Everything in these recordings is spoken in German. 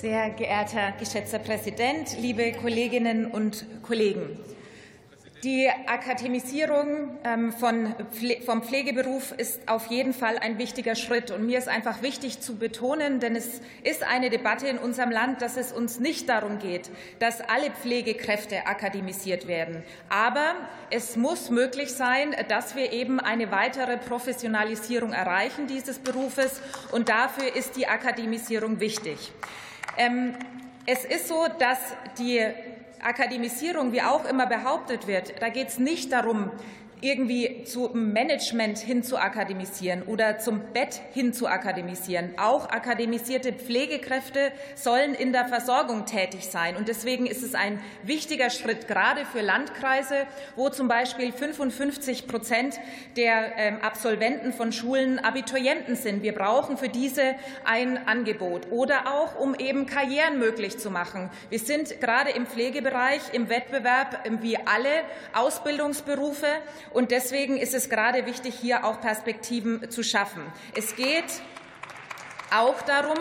Sehr geehrter geschätzter Präsident, liebe Kolleginnen und Kollegen! Die Akademisierung ähm, vom Pflegeberuf ist auf jeden Fall ein wichtiger Schritt. Und mir ist einfach wichtig zu betonen, denn es ist eine Debatte in unserem Land, dass es uns nicht darum geht, dass alle Pflegekräfte akademisiert werden. Aber es muss möglich sein, dass wir eben eine weitere Professionalisierung erreichen dieses Berufes. Und dafür ist die Akademisierung wichtig. Ähm, es ist so, dass die Akademisierung, wie auch immer behauptet wird, da geht es nicht darum, irgendwie zum Management hin zu akademisieren oder zum Bett hin zu akademisieren. Auch akademisierte Pflegekräfte sollen in der Versorgung tätig sein. Und deswegen ist es ein wichtiger Schritt, gerade für Landkreise, wo zum Beispiel 55 Prozent der ähm, Absolventen von Schulen Abiturienten sind. Wir brauchen für diese ein Angebot oder auch, um eben Karrieren möglich zu machen. Wir sind gerade im Pflegebereich im Wettbewerb wie alle Ausbildungsberufe. Und deswegen ist es gerade wichtig, hier auch Perspektiven zu schaffen. Es geht auch darum,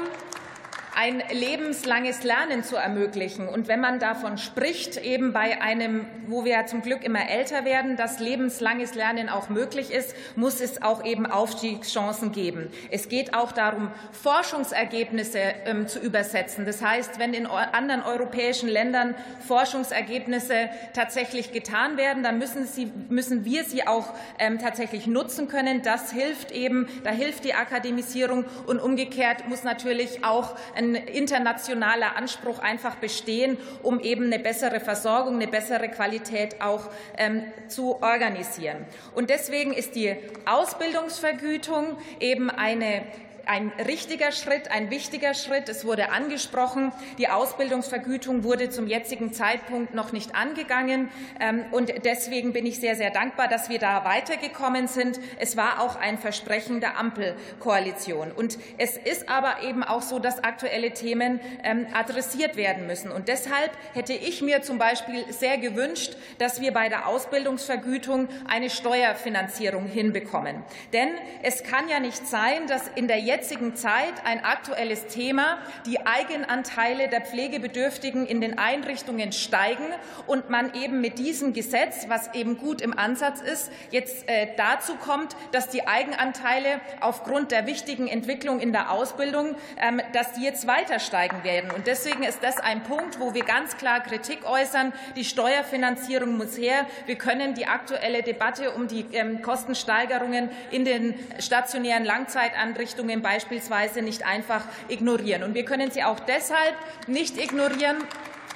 ein lebenslanges Lernen zu ermöglichen. Und wenn man davon spricht, eben bei einem, wo wir ja zum Glück immer älter werden, dass lebenslanges Lernen auch möglich ist, muss es auch eben Aufstiegschancen geben. Es geht auch darum, Forschungsergebnisse ähm, zu übersetzen. Das heißt, wenn in anderen europäischen Ländern Forschungsergebnisse tatsächlich getan werden, dann müssen, sie, müssen wir sie auch ähm, tatsächlich nutzen können. Das hilft eben, da hilft die Akademisierung und umgekehrt muss natürlich auch ein internationaler Anspruch einfach bestehen, um eben eine bessere Versorgung, eine bessere Qualität auch ähm, zu organisieren. Und deswegen ist die Ausbildungsvergütung eben eine ein richtiger Schritt, ein wichtiger Schritt. Es wurde angesprochen, die Ausbildungsvergütung wurde zum jetzigen Zeitpunkt noch nicht angegangen. Ähm, und deswegen bin ich sehr, sehr dankbar, dass wir da weitergekommen sind. Es war auch ein Versprechen der Ampelkoalition. Und es ist aber eben auch so, dass aktuelle Themen ähm, adressiert werden müssen. Und deshalb hätte ich mir zum Beispiel sehr gewünscht, dass wir bei der Ausbildungsvergütung eine Steuerfinanzierung hinbekommen. Denn es kann ja nicht sein, dass in der jetzigen jetzigen Zeit ein aktuelles Thema. Die Eigenanteile der Pflegebedürftigen in den Einrichtungen steigen und man eben mit diesem Gesetz, was eben gut im Ansatz ist, jetzt äh, dazu kommt, dass die Eigenanteile aufgrund der wichtigen Entwicklung in der Ausbildung, ähm, dass die jetzt weiter steigen werden. Und deswegen ist das ein Punkt, wo wir ganz klar Kritik äußern. Die Steuerfinanzierung muss her. Wir können die aktuelle Debatte um die ähm, Kostensteigerungen in den stationären Langzeitanrichtungen beispielsweise nicht einfach ignorieren. Und wir können sie auch deshalb nicht ignorieren,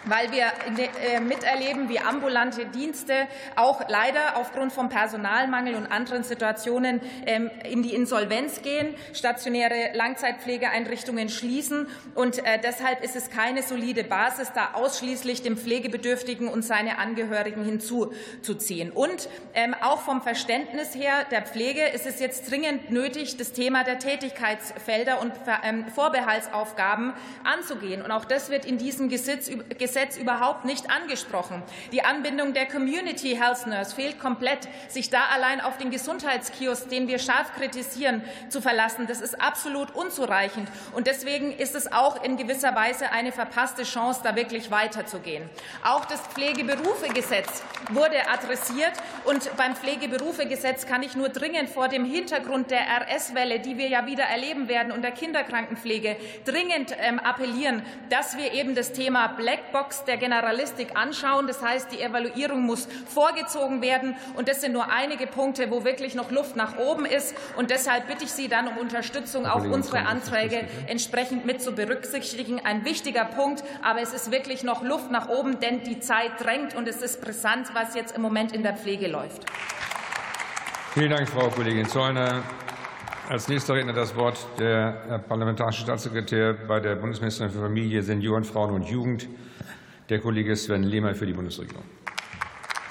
weil wir äh, miterleben, wie ambulante Dienste auch leider aufgrund von Personalmangel und anderen Situationen ähm, in die Insolvenz gehen, stationäre Langzeitpflegeeinrichtungen schließen. Und äh, deshalb ist es keine solide Basis, da ausschließlich dem Pflegebedürftigen und seine Angehörigen hinzuzuziehen. Und ähm, auch vom Verständnis her der Pflege ist es jetzt dringend nötig, das Thema der Tätigkeitsfelder und ähm, Vorbehaltsaufgaben anzugehen. Und auch das wird in diesem Gesetz Gesetz überhaupt nicht angesprochen. Die Anbindung der Community Health Nurse fehlt komplett. Sich da allein auf den Gesundheitskiosk, den wir scharf kritisieren, zu verlassen, das ist absolut unzureichend. Und deswegen ist es auch in gewisser Weise eine verpasste Chance, da wirklich weiterzugehen. Auch das Pflegeberufegesetz wurde adressiert. Und beim Pflegeberufegesetz kann ich nur dringend vor dem Hintergrund der RS-Welle, die wir ja wieder erleben werden, und der Kinderkrankenpflege dringend ähm, appellieren, dass wir eben das Thema Blackbox Box der Generalistik anschauen. Das heißt, die Evaluierung muss vorgezogen werden. Und das sind nur einige Punkte, wo wirklich noch Luft nach oben ist. Und deshalb bitte ich Sie dann um Unterstützung, auch unsere Anträge entsprechend mit zu berücksichtigen. Ein wichtiger Punkt. Aber es ist wirklich noch Luft nach oben, denn die Zeit drängt und es ist brisant, was jetzt im Moment in der Pflege läuft. Vielen Dank, Frau Kollegin Zollner. Als nächster Redner das Wort der parlamentarische Staatssekretär bei der Bundesministerin für Familie, Senioren, Frauen und Jugend, der Kollege Sven Lehmann für die Bundesregierung.